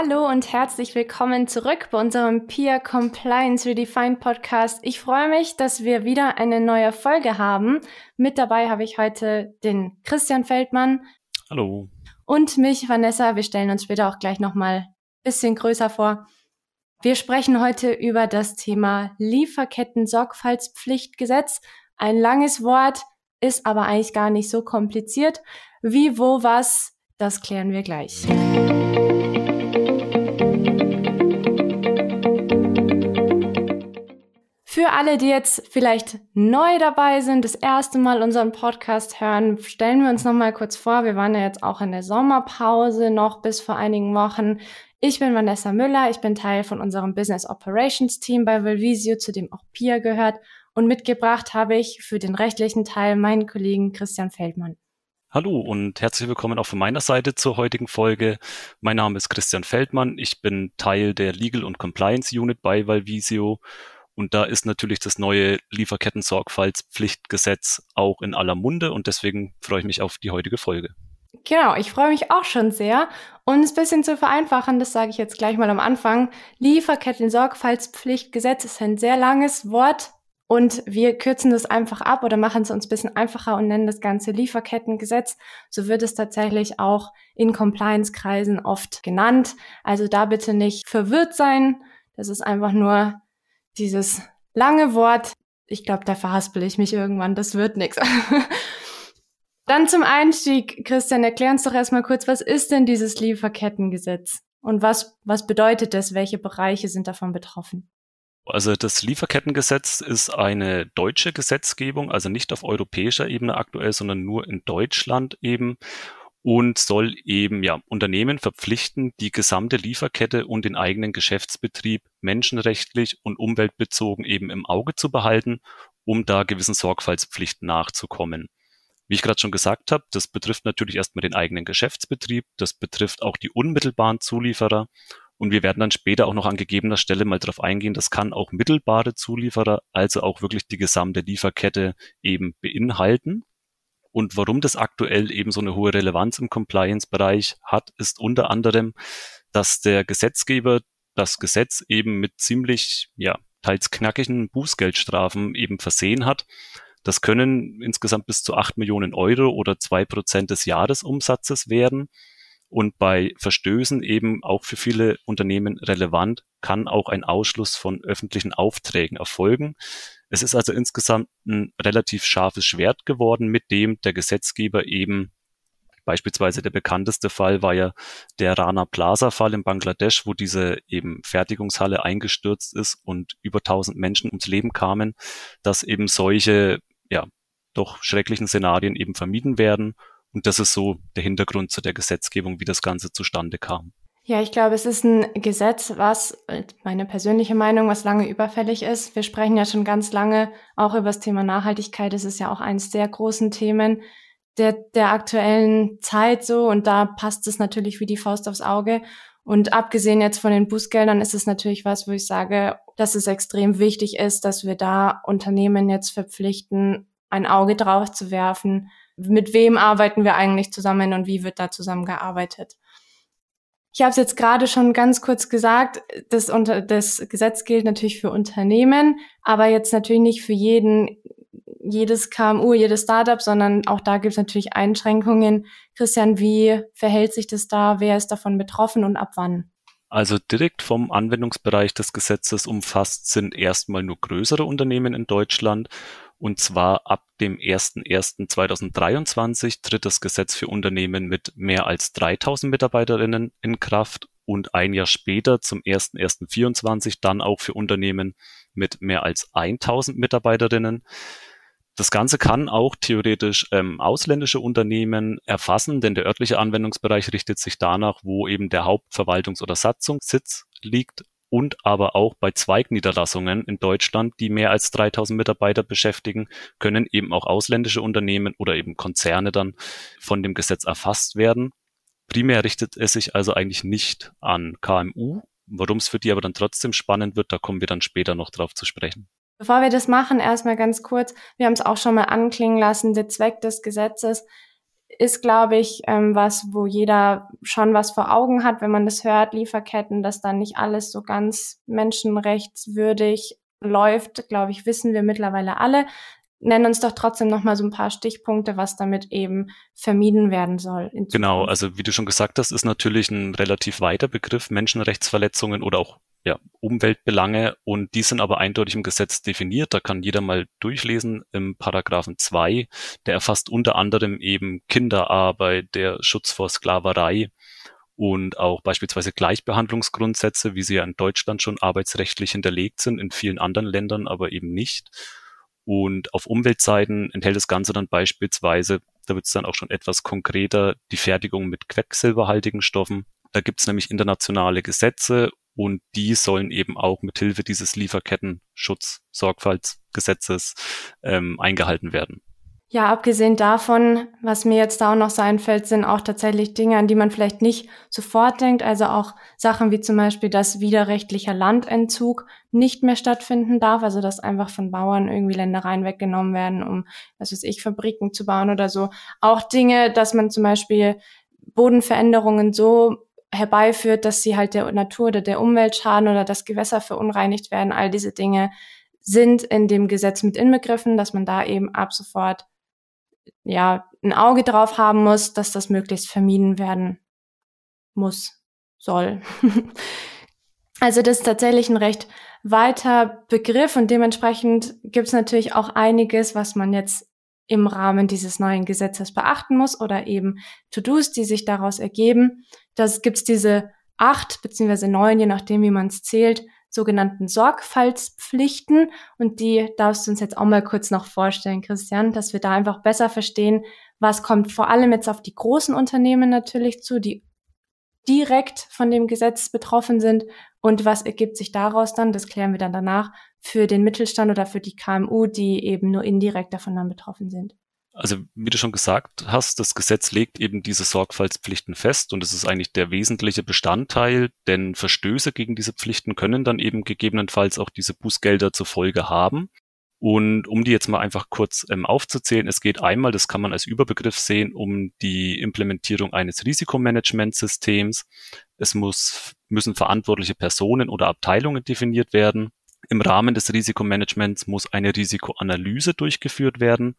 Hallo und herzlich willkommen zurück bei unserem Peer Compliance Redefined Podcast. Ich freue mich, dass wir wieder eine neue Folge haben. Mit dabei habe ich heute den Christian Feldmann. Hallo. Und mich, Vanessa. Wir stellen uns später auch gleich nochmal ein bisschen größer vor. Wir sprechen heute über das Thema Lieferketten-Sorgfaltspflichtgesetz. Ein langes Wort, ist aber eigentlich gar nicht so kompliziert. Wie, wo, was, das klären wir gleich. Für alle, die jetzt vielleicht neu dabei sind, das erste Mal unseren Podcast hören, stellen wir uns noch mal kurz vor. Wir waren ja jetzt auch in der Sommerpause noch bis vor einigen Wochen. Ich bin Vanessa Müller. Ich bin Teil von unserem Business Operations Team bei Valvisio, zu dem auch Pia gehört. Und mitgebracht habe ich für den rechtlichen Teil meinen Kollegen Christian Feldmann. Hallo und herzlich willkommen auch von meiner Seite zur heutigen Folge. Mein Name ist Christian Feldmann. Ich bin Teil der Legal und Compliance Unit bei Valvisio und da ist natürlich das neue Lieferketten-Sorgfaltspflichtgesetz auch in aller Munde und deswegen freue ich mich auf die heutige Folge. Genau, ich freue mich auch schon sehr. Und es ein bisschen zu vereinfachen, das sage ich jetzt gleich mal am Anfang. Lieferketten-Sorgfaltspflichtgesetz ist ein sehr langes Wort und wir kürzen das einfach ab oder machen es uns ein bisschen einfacher und nennen das Ganze Lieferkettengesetz. So wird es tatsächlich auch in Compliance-Kreisen oft genannt. Also da bitte nicht verwirrt sein. Das ist einfach nur dieses lange Wort, ich glaube, da verhaspel ich mich irgendwann, das wird nichts. Dann zum Einstieg, Christian, erklär uns doch erstmal kurz, was ist denn dieses Lieferkettengesetz? Und was, was bedeutet das? Welche Bereiche sind davon betroffen? Also das Lieferkettengesetz ist eine deutsche Gesetzgebung, also nicht auf europäischer Ebene aktuell, sondern nur in Deutschland eben und soll eben ja Unternehmen verpflichten, die gesamte Lieferkette und den eigenen Geschäftsbetrieb menschenrechtlich und umweltbezogen eben im Auge zu behalten, um da gewissen Sorgfaltspflichten nachzukommen. Wie ich gerade schon gesagt habe, das betrifft natürlich erstmal den eigenen Geschäftsbetrieb, das betrifft auch die unmittelbaren Zulieferer und wir werden dann später auch noch an gegebener Stelle mal darauf eingehen, das kann auch mittelbare Zulieferer, also auch wirklich die gesamte Lieferkette eben beinhalten. Und warum das aktuell eben so eine hohe Relevanz im Compliance-Bereich hat, ist unter anderem, dass der Gesetzgeber das Gesetz eben mit ziemlich, ja, teils knackigen Bußgeldstrafen eben versehen hat. Das können insgesamt bis zu acht Millionen Euro oder zwei Prozent des Jahresumsatzes werden. Und bei Verstößen eben auch für viele Unternehmen relevant, kann auch ein Ausschluss von öffentlichen Aufträgen erfolgen. Es ist also insgesamt ein relativ scharfes Schwert geworden, mit dem der Gesetzgeber eben Beispielsweise der bekannteste Fall war ja der Rana Plaza Fall in Bangladesch, wo diese eben Fertigungshalle eingestürzt ist und über 1000 Menschen ums Leben kamen, dass eben solche, ja, doch schrecklichen Szenarien eben vermieden werden. Und das ist so der Hintergrund zu der Gesetzgebung, wie das Ganze zustande kam. Ja, ich glaube, es ist ein Gesetz, was, meine persönliche Meinung, was lange überfällig ist. Wir sprechen ja schon ganz lange auch über das Thema Nachhaltigkeit. Das ist ja auch eines der großen Themen der, der aktuellen Zeit so. Und da passt es natürlich wie die Faust aufs Auge. Und abgesehen jetzt von den Bußgeldern ist es natürlich was, wo ich sage, dass es extrem wichtig ist, dass wir da Unternehmen jetzt verpflichten, ein Auge drauf zu werfen. Mit wem arbeiten wir eigentlich zusammen und wie wird da zusammengearbeitet? Ich habe es jetzt gerade schon ganz kurz gesagt, das, unter, das Gesetz gilt natürlich für Unternehmen, aber jetzt natürlich nicht für jeden, jedes KMU, jedes Startup, sondern auch da gibt es natürlich Einschränkungen. Christian, wie verhält sich das da? Wer ist davon betroffen und ab wann? Also direkt vom Anwendungsbereich des Gesetzes umfasst sind erstmal nur größere Unternehmen in Deutschland und zwar ab dem 01.01.2023 tritt das Gesetz für Unternehmen mit mehr als 3000 Mitarbeiterinnen in Kraft und ein Jahr später zum 01.01.24 dann auch für Unternehmen mit mehr als 1000 Mitarbeiterinnen. Das Ganze kann auch theoretisch ähm, ausländische Unternehmen erfassen, denn der örtliche Anwendungsbereich richtet sich danach, wo eben der Hauptverwaltungs- oder Satzungssitz liegt und aber auch bei Zweigniederlassungen in Deutschland, die mehr als 3000 Mitarbeiter beschäftigen, können eben auch ausländische Unternehmen oder eben Konzerne dann von dem Gesetz erfasst werden. Primär richtet es sich also eigentlich nicht an KMU. Warum es für die aber dann trotzdem spannend wird, da kommen wir dann später noch drauf zu sprechen. Bevor wir das machen, erstmal ganz kurz, wir haben es auch schon mal anklingen lassen, der Zweck des Gesetzes ist, glaube ich, ähm, was, wo jeder schon was vor Augen hat, wenn man das hört, Lieferketten, dass dann nicht alles so ganz menschenrechtswürdig läuft, glaube ich, wissen wir mittlerweile alle. Nennen uns doch trotzdem noch mal so ein paar Stichpunkte, was damit eben vermieden werden soll. Genau, also wie du schon gesagt hast, ist natürlich ein relativ weiter Begriff Menschenrechtsverletzungen oder auch ja, Umweltbelange und die sind aber eindeutig im Gesetz definiert. Da kann jeder mal durchlesen im Paragraphen 2. Der erfasst unter anderem eben Kinderarbeit, der Schutz vor Sklaverei und auch beispielsweise Gleichbehandlungsgrundsätze, wie sie ja in Deutschland schon arbeitsrechtlich hinterlegt sind, in vielen anderen Ländern aber eben nicht. Und auf Umweltseiten enthält das Ganze dann beispielsweise, da wird es dann auch schon etwas konkreter, die Fertigung mit quecksilberhaltigen Stoffen. Da gibt es nämlich internationale Gesetze und die sollen eben auch mithilfe dieses Lieferketten-Schutz-Sorgfaltsgesetzes ähm, eingehalten werden. Ja, abgesehen davon, was mir jetzt da auch noch so einfällt, sind auch tatsächlich Dinge, an die man vielleicht nicht sofort denkt. Also auch Sachen wie zum Beispiel, dass widerrechtlicher Landentzug nicht mehr stattfinden darf. Also dass einfach von Bauern irgendwie Ländereien weggenommen werden, um, was weiß ich, Fabriken zu bauen oder so. Auch Dinge, dass man zum Beispiel Bodenveränderungen so herbeiführt, dass sie halt der Natur oder der Umwelt schaden oder dass Gewässer verunreinigt werden. All diese Dinge sind in dem Gesetz mit inbegriffen, dass man da eben ab sofort ja ein Auge drauf haben muss, dass das möglichst vermieden werden muss, soll. also das ist tatsächlich ein recht weiter Begriff und dementsprechend gibt es natürlich auch einiges, was man jetzt im Rahmen dieses neuen Gesetzes beachten muss oder eben To-Dos, die sich daraus ergeben. Das gibt's diese acht beziehungsweise neun, je nachdem, wie man es zählt, sogenannten Sorgfaltspflichten. Und die darfst du uns jetzt auch mal kurz noch vorstellen, Christian, dass wir da einfach besser verstehen, was kommt vor allem jetzt auf die großen Unternehmen natürlich zu, die direkt von dem Gesetz betroffen sind und was ergibt sich daraus dann, das klären wir dann danach, für den Mittelstand oder für die KMU, die eben nur indirekt davon dann betroffen sind. Also wie du schon gesagt hast, das Gesetz legt eben diese Sorgfaltspflichten fest und es ist eigentlich der wesentliche Bestandteil, denn Verstöße gegen diese Pflichten können dann eben gegebenenfalls auch diese Bußgelder zur Folge haben. Und um die jetzt mal einfach kurz ähm, aufzuzählen, es geht einmal, das kann man als Überbegriff sehen, um die Implementierung eines Risikomanagementsystems. Es muss, müssen verantwortliche Personen oder Abteilungen definiert werden. Im Rahmen des Risikomanagements muss eine Risikoanalyse durchgeführt werden.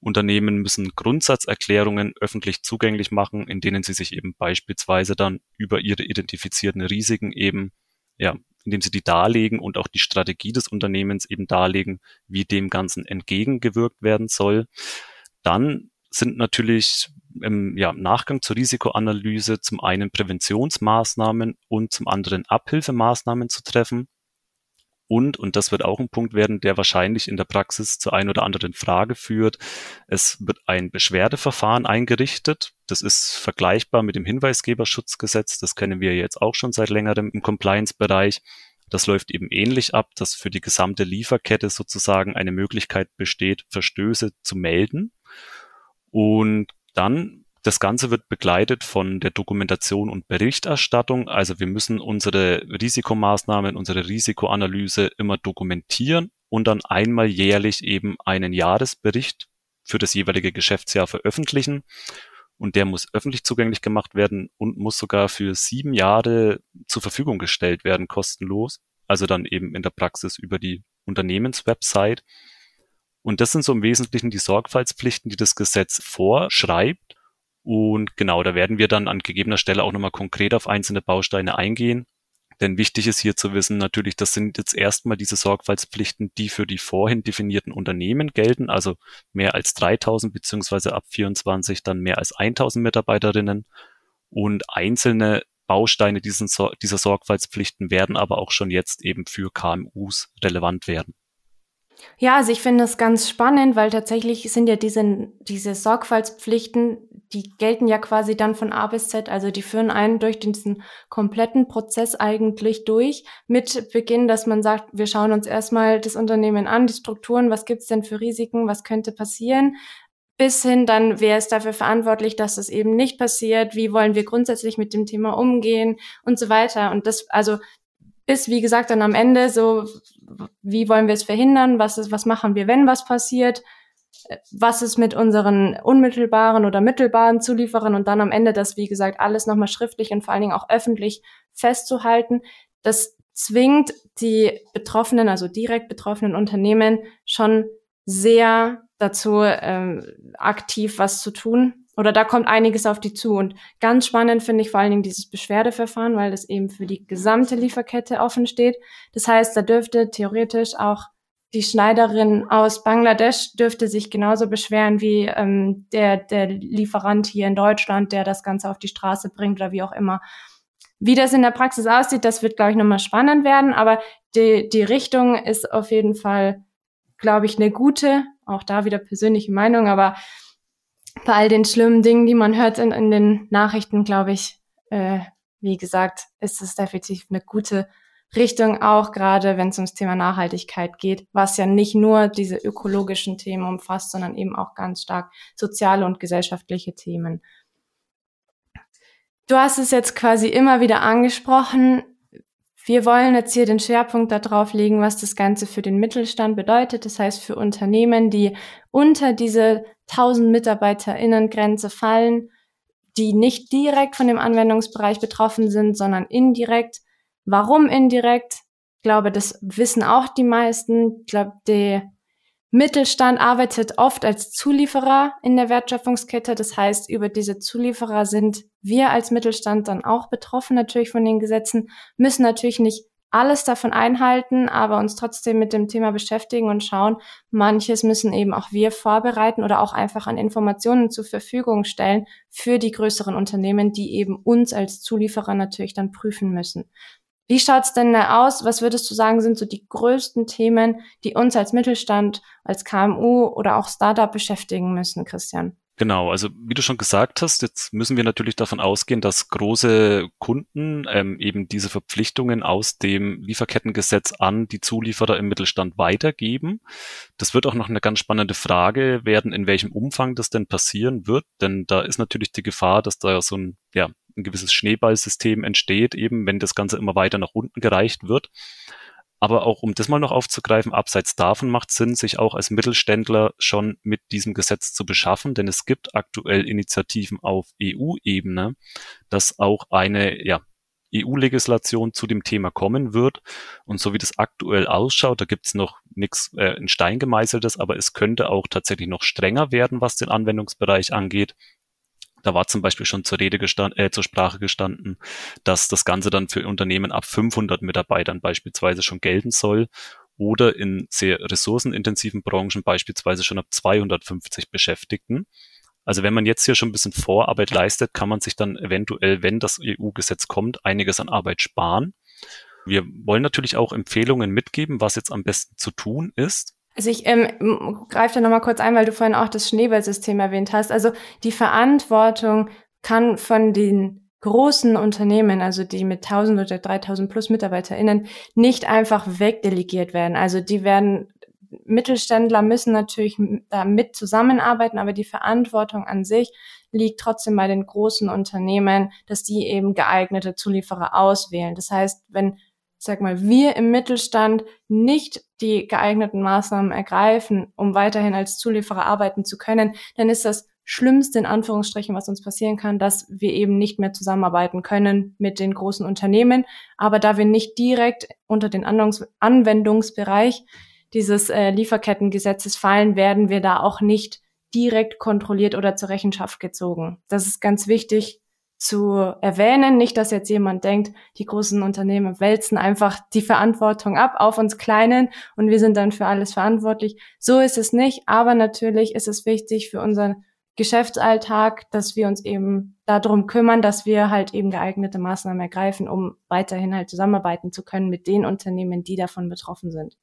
Unternehmen müssen Grundsatzerklärungen öffentlich zugänglich machen, in denen sie sich eben beispielsweise dann über ihre identifizierten Risiken eben ja, indem sie die darlegen und auch die Strategie des Unternehmens eben darlegen, wie dem Ganzen entgegengewirkt werden soll. Dann sind natürlich im ja, Nachgang zur Risikoanalyse zum einen Präventionsmaßnahmen und zum anderen Abhilfemaßnahmen zu treffen. Und, und das wird auch ein Punkt werden, der wahrscheinlich in der Praxis zu ein oder anderen Frage führt, es wird ein Beschwerdeverfahren eingerichtet. Das ist vergleichbar mit dem Hinweisgeberschutzgesetz. Das kennen wir jetzt auch schon seit längerem im Compliance-Bereich. Das läuft eben ähnlich ab, dass für die gesamte Lieferkette sozusagen eine Möglichkeit besteht, Verstöße zu melden. Und dann das Ganze wird begleitet von der Dokumentation und Berichterstattung. Also wir müssen unsere Risikomaßnahmen, unsere Risikoanalyse immer dokumentieren und dann einmal jährlich eben einen Jahresbericht für das jeweilige Geschäftsjahr veröffentlichen. Und der muss öffentlich zugänglich gemacht werden und muss sogar für sieben Jahre zur Verfügung gestellt werden, kostenlos. Also dann eben in der Praxis über die Unternehmenswebsite. Und das sind so im Wesentlichen die Sorgfaltspflichten, die das Gesetz vorschreibt. Und genau, da werden wir dann an gegebener Stelle auch nochmal konkret auf einzelne Bausteine eingehen. Denn wichtig ist hier zu wissen, natürlich, das sind jetzt erstmal diese Sorgfaltspflichten, die für die vorhin definierten Unternehmen gelten, also mehr als 3000 beziehungsweise ab 24 dann mehr als 1000 Mitarbeiterinnen. Und einzelne Bausteine dieser Sorgfaltspflichten werden aber auch schon jetzt eben für KMUs relevant werden. Ja, also ich finde das ganz spannend, weil tatsächlich sind ja diese, diese Sorgfaltspflichten, die gelten ja quasi dann von A bis Z, also die führen einen durch diesen kompletten Prozess eigentlich durch, mit Beginn, dass man sagt, wir schauen uns erstmal das Unternehmen an, die Strukturen, was gibt's denn für Risiken, was könnte passieren, bis hin dann, wer ist dafür verantwortlich, dass das eben nicht passiert, wie wollen wir grundsätzlich mit dem Thema umgehen? Und so weiter. Und das, also bis, wie gesagt, dann am Ende so, wie wollen wir es verhindern, was ist, was machen wir, wenn was passiert, was ist mit unseren unmittelbaren oder mittelbaren Zulieferern und dann am Ende das, wie gesagt, alles nochmal schriftlich und vor allen Dingen auch öffentlich festzuhalten. Das zwingt die Betroffenen, also direkt betroffenen Unternehmen schon sehr dazu, ähm, aktiv was zu tun. Oder da kommt einiges auf die zu. Und ganz spannend finde ich vor allen Dingen dieses Beschwerdeverfahren, weil das eben für die gesamte Lieferkette offen steht. Das heißt, da dürfte theoretisch auch die Schneiderin aus Bangladesch dürfte sich genauso beschweren wie ähm, der, der Lieferant hier in Deutschland, der das Ganze auf die Straße bringt oder wie auch immer. Wie das in der Praxis aussieht, das wird, glaube ich, nochmal spannend werden, aber die, die Richtung ist auf jeden Fall, glaube ich, eine gute. Auch da wieder persönliche Meinung, aber bei all den schlimmen Dingen, die man hört in, in den Nachrichten, glaube ich, äh, wie gesagt, ist es definitiv eine gute Richtung, auch gerade wenn es ums Thema Nachhaltigkeit geht, was ja nicht nur diese ökologischen Themen umfasst, sondern eben auch ganz stark soziale und gesellschaftliche Themen. Du hast es jetzt quasi immer wieder angesprochen. Wir wollen jetzt hier den Schwerpunkt darauf legen, was das Ganze für den Mittelstand bedeutet. Das heißt, für Unternehmen, die unter diese 1000 MitarbeiterInnen-Grenze fallen, die nicht direkt von dem Anwendungsbereich betroffen sind, sondern indirekt. Warum indirekt? Ich glaube, das wissen auch die meisten. Ich glaube, der Mittelstand arbeitet oft als Zulieferer in der Wertschöpfungskette. Das heißt, über diese Zulieferer sind wir als Mittelstand dann auch betroffen natürlich von den Gesetzen, müssen natürlich nicht alles davon einhalten, aber uns trotzdem mit dem Thema beschäftigen und schauen, manches müssen eben auch wir vorbereiten oder auch einfach an Informationen zur Verfügung stellen für die größeren Unternehmen, die eben uns als Zulieferer natürlich dann prüfen müssen. Wie schaut's denn aus? Was würdest du sagen, sind so die größten Themen, die uns als Mittelstand, als KMU oder auch Startup beschäftigen müssen, Christian? Genau, also wie du schon gesagt hast, jetzt müssen wir natürlich davon ausgehen, dass große Kunden ähm, eben diese Verpflichtungen aus dem Lieferkettengesetz an die Zulieferer im Mittelstand weitergeben. Das wird auch noch eine ganz spannende Frage werden, in welchem Umfang das denn passieren wird, denn da ist natürlich die Gefahr, dass da so ein, ja, ein gewisses Schneeballsystem entsteht, eben wenn das Ganze immer weiter nach unten gereicht wird. Aber auch um das mal noch aufzugreifen, abseits davon macht Sinn, sich auch als Mittelständler schon mit diesem Gesetz zu beschaffen, denn es gibt aktuell Initiativen auf EU-Ebene, dass auch eine ja, EU-Legislation zu dem Thema kommen wird. Und so wie das aktuell ausschaut, da gibt es noch nichts äh, in Stein gemeißeltes, aber es könnte auch tatsächlich noch strenger werden, was den Anwendungsbereich angeht. Da war zum Beispiel schon zur Rede gestanden, äh, zur Sprache gestanden, dass das Ganze dann für Unternehmen ab 500 Mitarbeitern beispielsweise schon gelten soll oder in sehr ressourcenintensiven Branchen beispielsweise schon ab 250 Beschäftigten. Also wenn man jetzt hier schon ein bisschen Vorarbeit leistet, kann man sich dann eventuell, wenn das EU-Gesetz kommt, einiges an Arbeit sparen. Wir wollen natürlich auch Empfehlungen mitgeben, was jetzt am besten zu tun ist. Also ich ähm, greife da nochmal kurz ein, weil du vorhin auch das Schneeballsystem erwähnt hast. Also die Verantwortung kann von den großen Unternehmen, also die mit 1000 oder 3000 plus MitarbeiterInnen, nicht einfach wegdelegiert werden. Also die werden, Mittelständler müssen natürlich da mit zusammenarbeiten, aber die Verantwortung an sich liegt trotzdem bei den großen Unternehmen, dass die eben geeignete Zulieferer auswählen. Das heißt, wenn sag mal, wir im Mittelstand nicht die geeigneten Maßnahmen ergreifen, um weiterhin als Zulieferer arbeiten zu können, dann ist das Schlimmste in Anführungsstrichen, was uns passieren kann, dass wir eben nicht mehr zusammenarbeiten können mit den großen Unternehmen. Aber da wir nicht direkt unter den Anwendungsbereich dieses äh, Lieferkettengesetzes fallen, werden wir da auch nicht direkt kontrolliert oder zur Rechenschaft gezogen. Das ist ganz wichtig, zu erwähnen. Nicht, dass jetzt jemand denkt, die großen Unternehmen wälzen einfach die Verantwortung ab auf uns Kleinen und wir sind dann für alles verantwortlich. So ist es nicht, aber natürlich ist es wichtig für unseren Geschäftsalltag, dass wir uns eben darum kümmern, dass wir halt eben geeignete Maßnahmen ergreifen, um weiterhin halt zusammenarbeiten zu können mit den Unternehmen, die davon betroffen sind.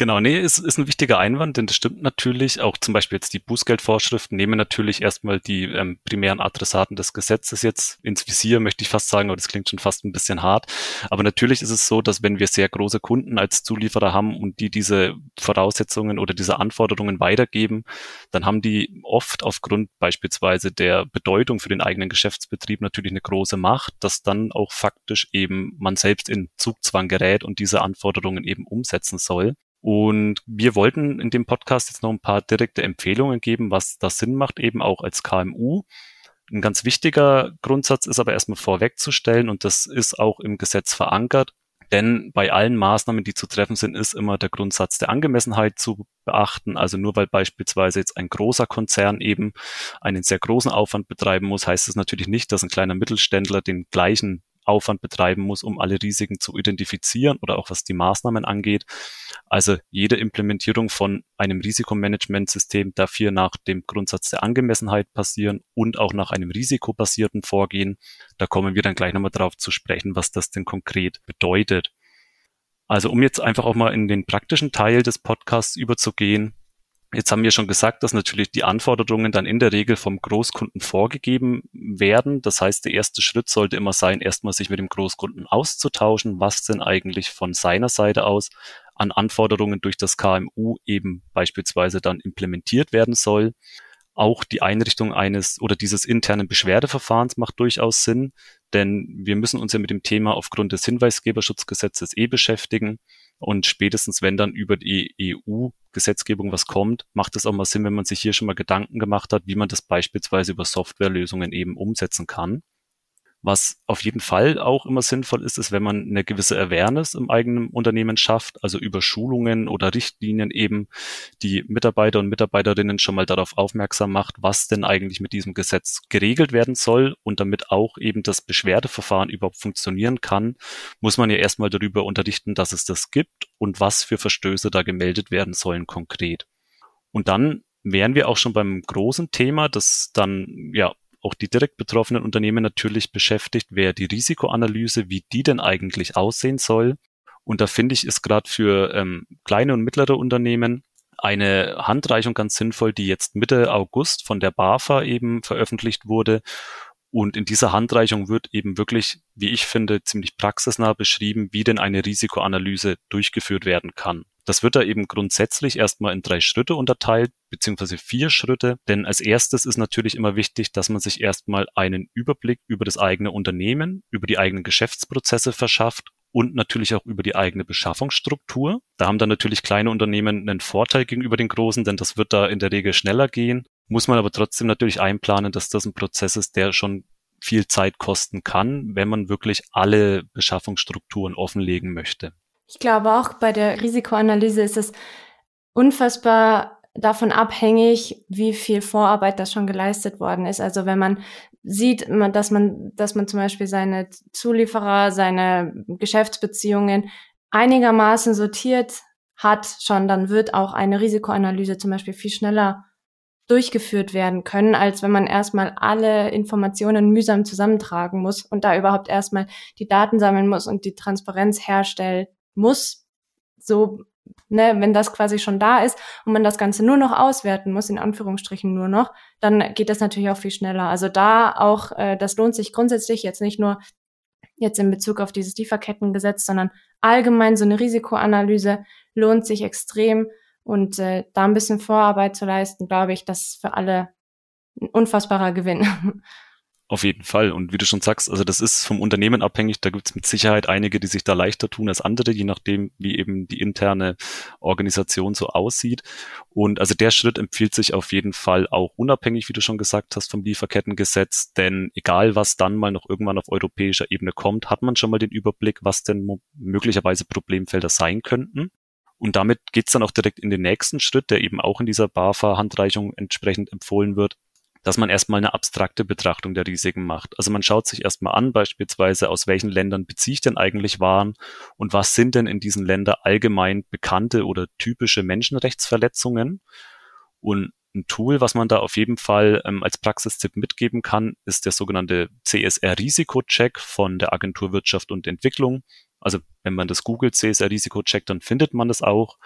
Genau, nee, ist, ist ein wichtiger Einwand, denn das stimmt natürlich. Auch zum Beispiel jetzt die Bußgeldvorschriften nehmen natürlich erstmal die ähm, primären Adressaten des Gesetzes jetzt ins Visier, möchte ich fast sagen, aber das klingt schon fast ein bisschen hart. Aber natürlich ist es so, dass wenn wir sehr große Kunden als Zulieferer haben und die diese Voraussetzungen oder diese Anforderungen weitergeben, dann haben die oft aufgrund beispielsweise der Bedeutung für den eigenen Geschäftsbetrieb natürlich eine große Macht, dass dann auch faktisch eben man selbst in Zugzwang gerät und diese Anforderungen eben umsetzen soll. Und wir wollten in dem Podcast jetzt noch ein paar direkte Empfehlungen geben, was das Sinn macht, eben auch als KMU. Ein ganz wichtiger Grundsatz ist aber erstmal vorwegzustellen, und das ist auch im Gesetz verankert, denn bei allen Maßnahmen, die zu treffen sind, ist immer der Grundsatz der Angemessenheit zu beachten. Also nur weil beispielsweise jetzt ein großer Konzern eben einen sehr großen Aufwand betreiben muss, heißt es natürlich nicht, dass ein kleiner Mittelständler den gleichen Aufwand betreiben muss, um alle Risiken zu identifizieren oder auch was die Maßnahmen angeht. Also jede Implementierung von einem Risikomanagementsystem darf hier nach dem Grundsatz der Angemessenheit passieren und auch nach einem risikobasierten Vorgehen. Da kommen wir dann gleich nochmal drauf zu sprechen, was das denn konkret bedeutet. Also um jetzt einfach auch mal in den praktischen Teil des Podcasts überzugehen, Jetzt haben wir schon gesagt, dass natürlich die Anforderungen dann in der Regel vom Großkunden vorgegeben werden. Das heißt, der erste Schritt sollte immer sein, erstmal sich mit dem Großkunden auszutauschen, was denn eigentlich von seiner Seite aus an Anforderungen durch das KMU eben beispielsweise dann implementiert werden soll. Auch die Einrichtung eines oder dieses internen Beschwerdeverfahrens macht durchaus Sinn, denn wir müssen uns ja mit dem Thema aufgrund des Hinweisgeberschutzgesetzes eh beschäftigen. Und spätestens, wenn dann über die EU-Gesetzgebung was kommt, macht es auch mal Sinn, wenn man sich hier schon mal Gedanken gemacht hat, wie man das beispielsweise über Softwarelösungen eben umsetzen kann. Was auf jeden Fall auch immer sinnvoll ist, ist, wenn man eine gewisse Awareness im eigenen Unternehmen schafft, also über Schulungen oder Richtlinien eben die Mitarbeiter und Mitarbeiterinnen schon mal darauf aufmerksam macht, was denn eigentlich mit diesem Gesetz geregelt werden soll und damit auch eben das Beschwerdeverfahren überhaupt funktionieren kann, muss man ja erstmal darüber unterrichten, dass es das gibt und was für Verstöße da gemeldet werden sollen konkret. Und dann wären wir auch schon beim großen Thema, das dann ja auch die direkt betroffenen Unternehmen natürlich beschäftigt, wäre die Risikoanalyse, wie die denn eigentlich aussehen soll. Und da finde ich, ist gerade für ähm, kleine und mittlere Unternehmen eine Handreichung ganz sinnvoll, die jetzt Mitte August von der BAFA eben veröffentlicht wurde. Und in dieser Handreichung wird eben wirklich, wie ich finde, ziemlich praxisnah beschrieben, wie denn eine Risikoanalyse durchgeführt werden kann. Das wird da eben grundsätzlich erstmal in drei Schritte unterteilt, beziehungsweise vier Schritte. Denn als erstes ist natürlich immer wichtig, dass man sich erstmal einen Überblick über das eigene Unternehmen, über die eigenen Geschäftsprozesse verschafft und natürlich auch über die eigene Beschaffungsstruktur. Da haben dann natürlich kleine Unternehmen einen Vorteil gegenüber den großen, denn das wird da in der Regel schneller gehen. Muss man aber trotzdem natürlich einplanen, dass das ein Prozess ist, der schon viel Zeit kosten kann, wenn man wirklich alle Beschaffungsstrukturen offenlegen möchte. Ich glaube auch bei der Risikoanalyse ist es unfassbar davon abhängig, wie viel Vorarbeit das schon geleistet worden ist. Also wenn man sieht, dass man, dass man zum Beispiel seine Zulieferer, seine Geschäftsbeziehungen einigermaßen sortiert hat schon, dann wird auch eine Risikoanalyse zum Beispiel viel schneller durchgeführt werden können, als wenn man erstmal alle Informationen mühsam zusammentragen muss und da überhaupt erstmal die Daten sammeln muss und die Transparenz herstellen muss, so, ne, wenn das quasi schon da ist und man das Ganze nur noch auswerten muss, in Anführungsstrichen nur noch, dann geht das natürlich auch viel schneller. Also da auch, äh, das lohnt sich grundsätzlich jetzt nicht nur jetzt in Bezug auf dieses Lieferkettengesetz, sondern allgemein so eine Risikoanalyse lohnt sich extrem. Und äh, da ein bisschen Vorarbeit zu leisten, glaube ich, das ist für alle ein unfassbarer Gewinn. Auf jeden Fall. Und wie du schon sagst, also das ist vom Unternehmen abhängig. Da gibt es mit Sicherheit einige, die sich da leichter tun als andere, je nachdem, wie eben die interne Organisation so aussieht. Und also der Schritt empfiehlt sich auf jeden Fall auch unabhängig, wie du schon gesagt hast, vom Lieferkettengesetz. Denn egal, was dann mal noch irgendwann auf europäischer Ebene kommt, hat man schon mal den Überblick, was denn möglicherweise Problemfelder sein könnten. Und damit geht's dann auch direkt in den nächsten Schritt, der eben auch in dieser BAFA-Handreichung entsprechend empfohlen wird dass man erstmal eine abstrakte Betrachtung der Risiken macht. Also man schaut sich erstmal an, beispielsweise, aus welchen Ländern beziehe ich denn eigentlich Waren und was sind denn in diesen Ländern allgemein bekannte oder typische Menschenrechtsverletzungen. Und ein Tool, was man da auf jeden Fall ähm, als Praxistipp mitgeben kann, ist der sogenannte CSR-Risikocheck von der Agentur Wirtschaft und Entwicklung. Also wenn man das googelt, CSR-Risikocheck, dann findet man das auch.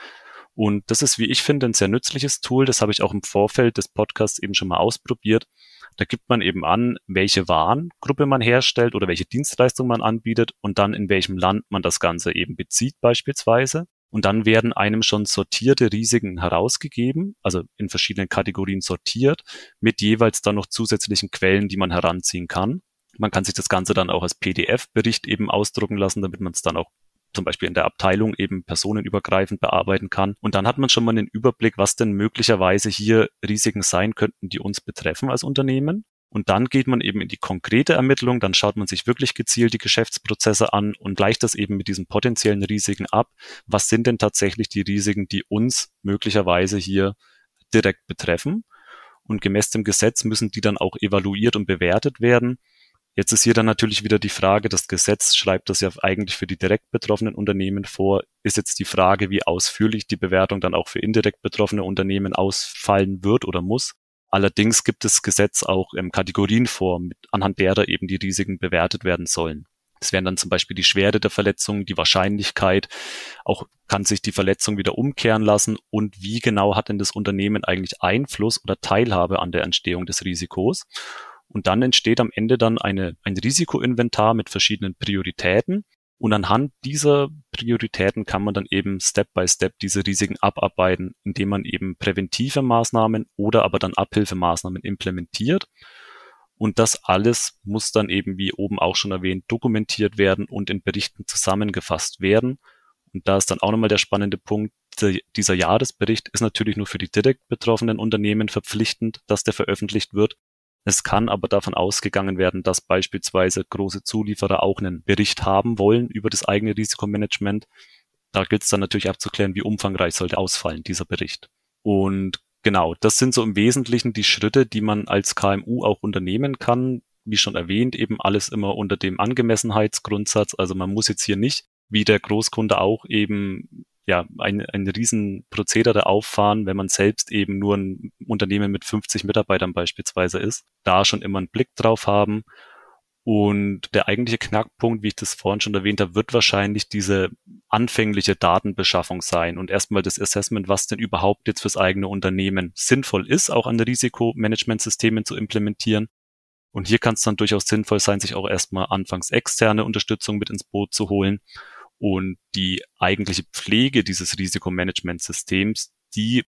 Und das ist, wie ich finde, ein sehr nützliches Tool. Das habe ich auch im Vorfeld des Podcasts eben schon mal ausprobiert. Da gibt man eben an, welche Warengruppe man herstellt oder welche Dienstleistung man anbietet und dann in welchem Land man das Ganze eben bezieht beispielsweise. Und dann werden einem schon sortierte Risiken herausgegeben, also in verschiedenen Kategorien sortiert, mit jeweils dann noch zusätzlichen Quellen, die man heranziehen kann. Man kann sich das Ganze dann auch als PDF-Bericht eben ausdrucken lassen, damit man es dann auch zum Beispiel in der Abteilung eben personenübergreifend bearbeiten kann. Und dann hat man schon mal einen Überblick, was denn möglicherweise hier Risiken sein könnten, die uns betreffen als Unternehmen. Und dann geht man eben in die konkrete Ermittlung, dann schaut man sich wirklich gezielt die Geschäftsprozesse an und gleicht das eben mit diesen potenziellen Risiken ab. Was sind denn tatsächlich die Risiken, die uns möglicherweise hier direkt betreffen? Und gemäß dem Gesetz müssen die dann auch evaluiert und bewertet werden. Jetzt ist hier dann natürlich wieder die Frage, das Gesetz schreibt das ja eigentlich für die direkt betroffenen Unternehmen vor. Ist jetzt die Frage, wie ausführlich die Bewertung dann auch für indirekt betroffene Unternehmen ausfallen wird oder muss. Allerdings gibt das Gesetz auch ähm, Kategorien vor, mit, anhand derer eben die Risiken bewertet werden sollen. Es wären dann zum Beispiel die Schwere der Verletzung, die Wahrscheinlichkeit, auch kann sich die Verletzung wieder umkehren lassen und wie genau hat denn das Unternehmen eigentlich Einfluss oder Teilhabe an der Entstehung des Risikos. Und dann entsteht am Ende dann eine, ein Risikoinventar mit verschiedenen Prioritäten. Und anhand dieser Prioritäten kann man dann eben Step by Step diese Risiken abarbeiten, indem man eben präventive Maßnahmen oder aber dann Abhilfemaßnahmen implementiert. Und das alles muss dann eben, wie oben auch schon erwähnt, dokumentiert werden und in Berichten zusammengefasst werden. Und da ist dann auch nochmal der spannende Punkt, dieser Jahresbericht ist natürlich nur für die direkt betroffenen Unternehmen verpflichtend, dass der veröffentlicht wird. Es kann aber davon ausgegangen werden, dass beispielsweise große Zulieferer auch einen Bericht haben wollen über das eigene Risikomanagement. Da gilt es dann natürlich abzuklären, wie umfangreich sollte ausfallen, dieser Bericht. Und genau, das sind so im Wesentlichen die Schritte, die man als KMU auch unternehmen kann. Wie schon erwähnt, eben alles immer unter dem Angemessenheitsgrundsatz. Also man muss jetzt hier nicht, wie der Großkunde auch eben ja, ein, ein Riesenprozedere auffahren, wenn man selbst eben nur ein Unternehmen mit 50 Mitarbeitern beispielsweise ist, da schon immer einen Blick drauf haben. Und der eigentliche Knackpunkt, wie ich das vorhin schon erwähnt habe, wird wahrscheinlich diese anfängliche Datenbeschaffung sein und erstmal das Assessment, was denn überhaupt jetzt fürs eigene Unternehmen sinnvoll ist, auch an Risikomanagementsystemen zu implementieren. Und hier kann es dann durchaus sinnvoll sein, sich auch erstmal anfangs externe Unterstützung mit ins Boot zu holen und die eigentliche Pflege dieses Risikomanagementsystems, die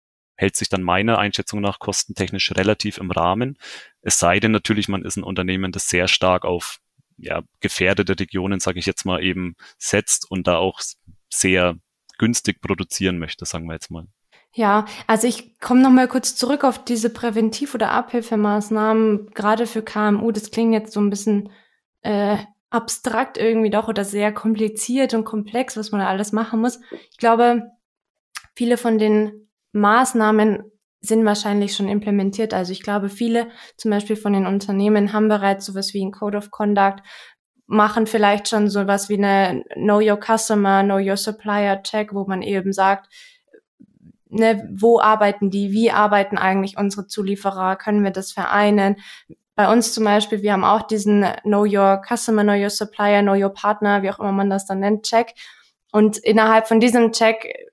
hält sich dann meiner Einschätzung nach kostentechnisch relativ im Rahmen. Es sei denn natürlich, man ist ein Unternehmen, das sehr stark auf ja, gefährdete Regionen, sage ich jetzt mal, eben setzt und da auch sehr günstig produzieren möchte, sagen wir jetzt mal. Ja, also ich komme noch mal kurz zurück auf diese Präventiv- oder Abhilfemaßnahmen, gerade für KMU. Das klingt jetzt so ein bisschen äh, abstrakt irgendwie doch oder sehr kompliziert und komplex, was man da alles machen muss. Ich glaube, viele von den Maßnahmen sind wahrscheinlich schon implementiert. Also ich glaube, viele zum Beispiel von den Unternehmen haben bereits sowas wie ein Code of Conduct, machen vielleicht schon sowas wie eine Know Your Customer, Know Your Supplier Check, wo man eben sagt, ne, wo arbeiten die, wie arbeiten eigentlich unsere Zulieferer, können wir das vereinen, bei uns zum Beispiel, wir haben auch diesen Know Your Customer, Know Your Supplier, Know Your Partner, wie auch immer man das dann nennt, Check. Und innerhalb von diesem Check,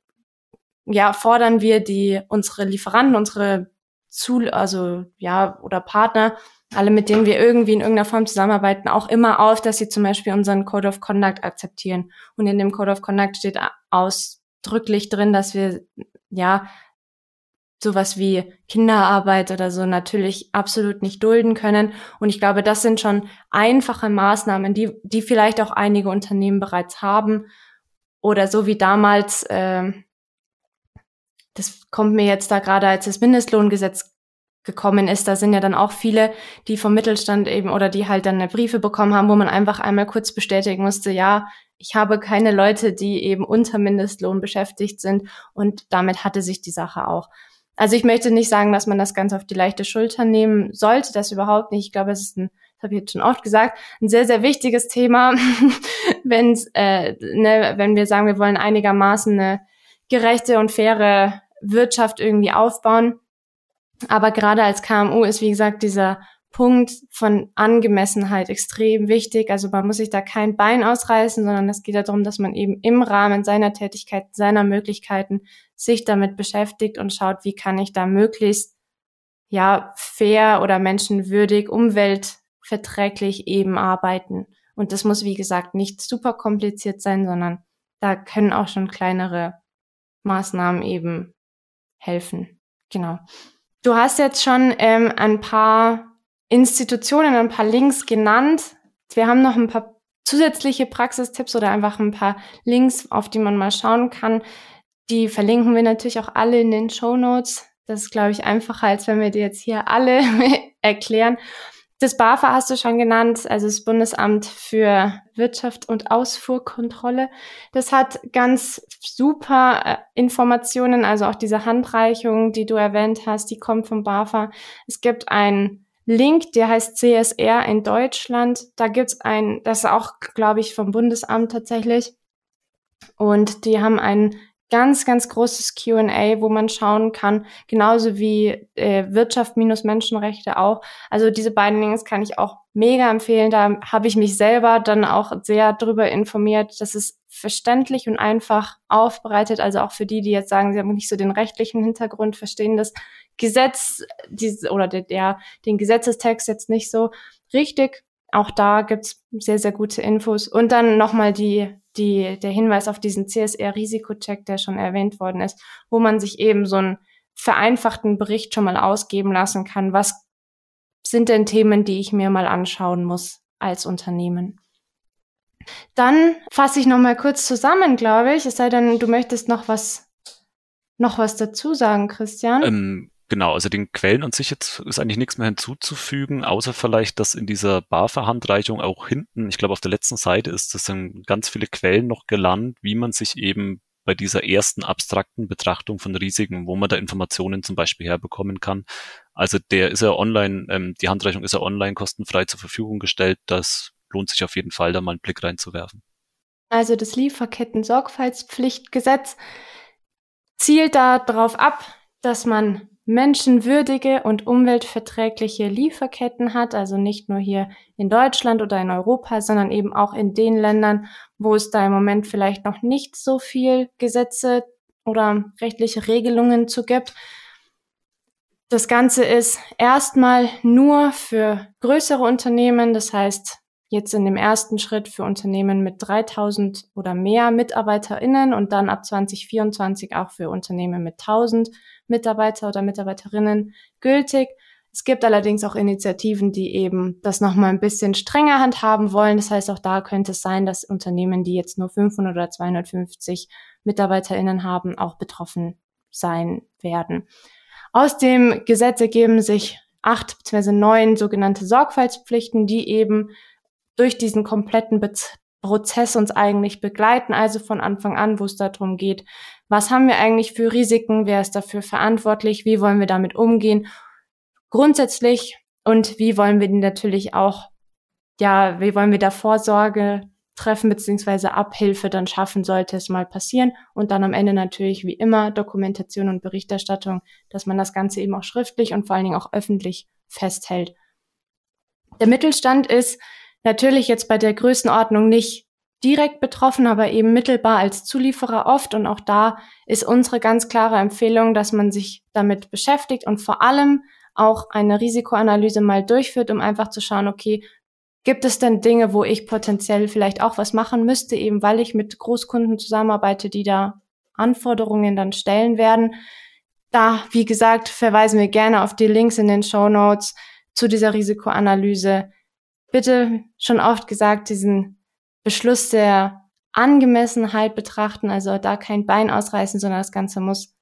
ja, fordern wir die, unsere Lieferanten, unsere zu, also, ja, oder Partner, alle mit denen wir irgendwie in irgendeiner Form zusammenarbeiten, auch immer auf, dass sie zum Beispiel unseren Code of Conduct akzeptieren. Und in dem Code of Conduct steht ausdrücklich drin, dass wir, ja, sowas wie Kinderarbeit oder so natürlich absolut nicht dulden können. Und ich glaube, das sind schon einfache Maßnahmen, die, die vielleicht auch einige Unternehmen bereits haben. Oder so wie damals, äh, das kommt mir jetzt da gerade, als das Mindestlohngesetz gekommen ist, da sind ja dann auch viele, die vom Mittelstand eben oder die halt dann Briefe bekommen haben, wo man einfach einmal kurz bestätigen musste, ja, ich habe keine Leute, die eben unter Mindestlohn beschäftigt sind und damit hatte sich die Sache auch. Also ich möchte nicht sagen, dass man das ganz auf die leichte Schulter nehmen sollte, das überhaupt nicht. Ich glaube, es ist ein, das habe ich jetzt schon oft gesagt, ein sehr, sehr wichtiges Thema, wenn äh, ne, wenn wir sagen, wir wollen einigermaßen eine gerechte und faire Wirtschaft irgendwie aufbauen. Aber gerade als KMU ist, wie gesagt, dieser Punkt von Angemessenheit extrem wichtig. Also man muss sich da kein Bein ausreißen, sondern es geht darum, dass man eben im Rahmen seiner Tätigkeit, seiner Möglichkeiten sich damit beschäftigt und schaut, wie kann ich da möglichst ja fair oder menschenwürdig, umweltverträglich eben arbeiten. Und das muss, wie gesagt, nicht super kompliziert sein, sondern da können auch schon kleinere Maßnahmen eben helfen. Genau. Du hast jetzt schon ähm, ein paar Institutionen, ein paar Links genannt. Wir haben noch ein paar zusätzliche Praxistipps oder einfach ein paar Links, auf die man mal schauen kann. Die verlinken wir natürlich auch alle in den Show Notes. Das ist, glaube ich, einfacher, als wenn wir die jetzt hier alle erklären. Das BAFA hast du schon genannt, also das Bundesamt für Wirtschaft und Ausfuhrkontrolle. Das hat ganz super äh, Informationen, also auch diese Handreichung, die du erwähnt hast, die kommt vom BAFA. Es gibt einen Link, der heißt CSR in Deutschland. Da gibt's ein, das ist auch, glaube ich, vom Bundesamt tatsächlich. Und die haben einen ganz, ganz großes QA, wo man schauen kann, genauso wie äh, Wirtschaft minus Menschenrechte auch. Also diese beiden Links kann ich auch mega empfehlen. Da habe ich mich selber dann auch sehr drüber informiert. Das ist verständlich und einfach aufbereitet. Also auch für die, die jetzt sagen, sie haben nicht so den rechtlichen Hintergrund, verstehen das Gesetz diese, oder der, der, den Gesetzestext jetzt nicht so richtig. Auch da gibt's sehr, sehr gute Infos. Und dann nochmal die die, der Hinweis auf diesen CSR-Risikocheck, der schon erwähnt worden ist, wo man sich eben so einen vereinfachten Bericht schon mal ausgeben lassen kann. Was sind denn Themen, die ich mir mal anschauen muss als Unternehmen? Dann fasse ich noch mal kurz zusammen, glaube ich. Es sei denn, du möchtest noch was, noch was dazu sagen, Christian. Ähm, Genau, also den Quellen an sich jetzt ist eigentlich nichts mehr hinzuzufügen, außer vielleicht, dass in dieser BAFA-Handreichung auch hinten, ich glaube auf der letzten Seite ist, das sind ganz viele Quellen noch gelandet, wie man sich eben bei dieser ersten abstrakten Betrachtung von Risiken, wo man da Informationen zum Beispiel herbekommen kann. Also der ist ja online, ähm, die Handreichung ist ja online kostenfrei zur Verfügung gestellt. Das lohnt sich auf jeden Fall, da mal einen Blick reinzuwerfen. Also das Lieferketten-Sorgfaltspflichtgesetz zielt darauf ab, dass man menschenwürdige und umweltverträgliche Lieferketten hat, also nicht nur hier in Deutschland oder in Europa, sondern eben auch in den Ländern, wo es da im Moment vielleicht noch nicht so viel Gesetze oder rechtliche Regelungen zu gibt. Das Ganze ist erstmal nur für größere Unternehmen, das heißt jetzt in dem ersten Schritt für Unternehmen mit 3000 oder mehr MitarbeiterInnen und dann ab 2024 auch für Unternehmen mit 1000 Mitarbeiter oder Mitarbeiterinnen gültig. Es gibt allerdings auch Initiativen, die eben das nochmal ein bisschen strenger handhaben wollen. Das heißt, auch da könnte es sein, dass Unternehmen, die jetzt nur 500 oder 250 MitarbeiterInnen haben, auch betroffen sein werden. Aus dem Gesetz ergeben sich acht bzw. neun sogenannte Sorgfaltspflichten, die eben durch diesen kompletten Be Prozess uns eigentlich begleiten, also von Anfang an, wo es darum geht, was haben wir eigentlich für Risiken, wer ist dafür verantwortlich, wie wollen wir damit umgehen, grundsätzlich und wie wollen wir natürlich auch, ja, wie wollen wir da Vorsorge treffen beziehungsweise Abhilfe dann schaffen, sollte es mal passieren. Und dann am Ende natürlich wie immer Dokumentation und Berichterstattung, dass man das Ganze eben auch schriftlich und vor allen Dingen auch öffentlich festhält. Der Mittelstand ist natürlich jetzt bei der Größenordnung nicht direkt betroffen, aber eben mittelbar als Zulieferer oft. Und auch da ist unsere ganz klare Empfehlung, dass man sich damit beschäftigt und vor allem auch eine Risikoanalyse mal durchführt, um einfach zu schauen, okay, gibt es denn Dinge, wo ich potenziell vielleicht auch was machen müsste, eben weil ich mit Großkunden zusammenarbeite, die da Anforderungen dann stellen werden. Da, wie gesagt, verweisen wir gerne auf die Links in den Show Notes zu dieser Risikoanalyse. Bitte schon oft gesagt, diesen Beschluss der Angemessenheit betrachten, also da kein Bein ausreißen, sondern das Ganze muss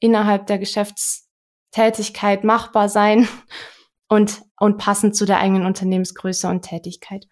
innerhalb der Geschäftstätigkeit machbar sein und, und passend zu der eigenen Unternehmensgröße und Tätigkeit.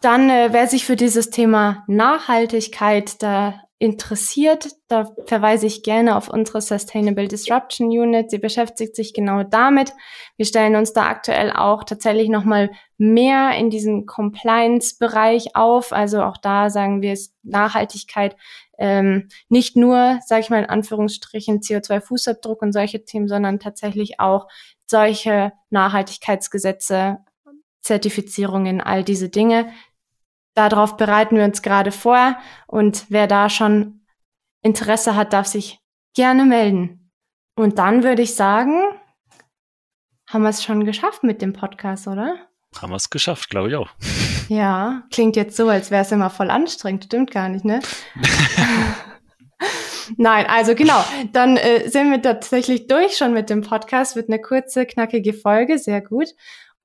Dann, äh, wer sich für dieses Thema Nachhaltigkeit da interessiert, da verweise ich gerne auf unsere Sustainable Disruption Unit. Sie beschäftigt sich genau damit. Wir stellen uns da aktuell auch tatsächlich nochmal mehr in diesen Compliance-Bereich auf. Also auch da sagen wir es Nachhaltigkeit ähm, nicht nur, sage ich mal in Anführungsstrichen, CO2-Fußabdruck und solche Themen, sondern tatsächlich auch solche Nachhaltigkeitsgesetze, Zertifizierungen, all diese Dinge, Darauf bereiten wir uns gerade vor und wer da schon Interesse hat, darf sich gerne melden. Und dann würde ich sagen, haben wir es schon geschafft mit dem Podcast, oder? Haben wir es geschafft, glaube ich auch. Ja, klingt jetzt so, als wäre es immer voll anstrengend. Stimmt gar nicht, ne? Nein, also genau. Dann äh, sind wir tatsächlich durch schon mit dem Podcast. Wird eine kurze, knackige Folge, sehr gut.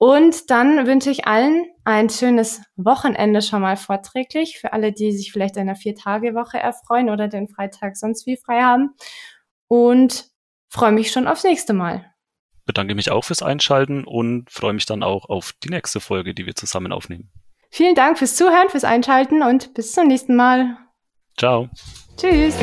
Und dann wünsche ich allen ein schönes Wochenende schon mal vorträglich für alle, die sich vielleicht einer Vier-Tage-Woche erfreuen oder den Freitag sonst wie frei haben. Und freue mich schon aufs nächste Mal. Bedanke mich auch fürs Einschalten und freue mich dann auch auf die nächste Folge, die wir zusammen aufnehmen. Vielen Dank fürs Zuhören, fürs Einschalten und bis zum nächsten Mal. Ciao. Tschüss.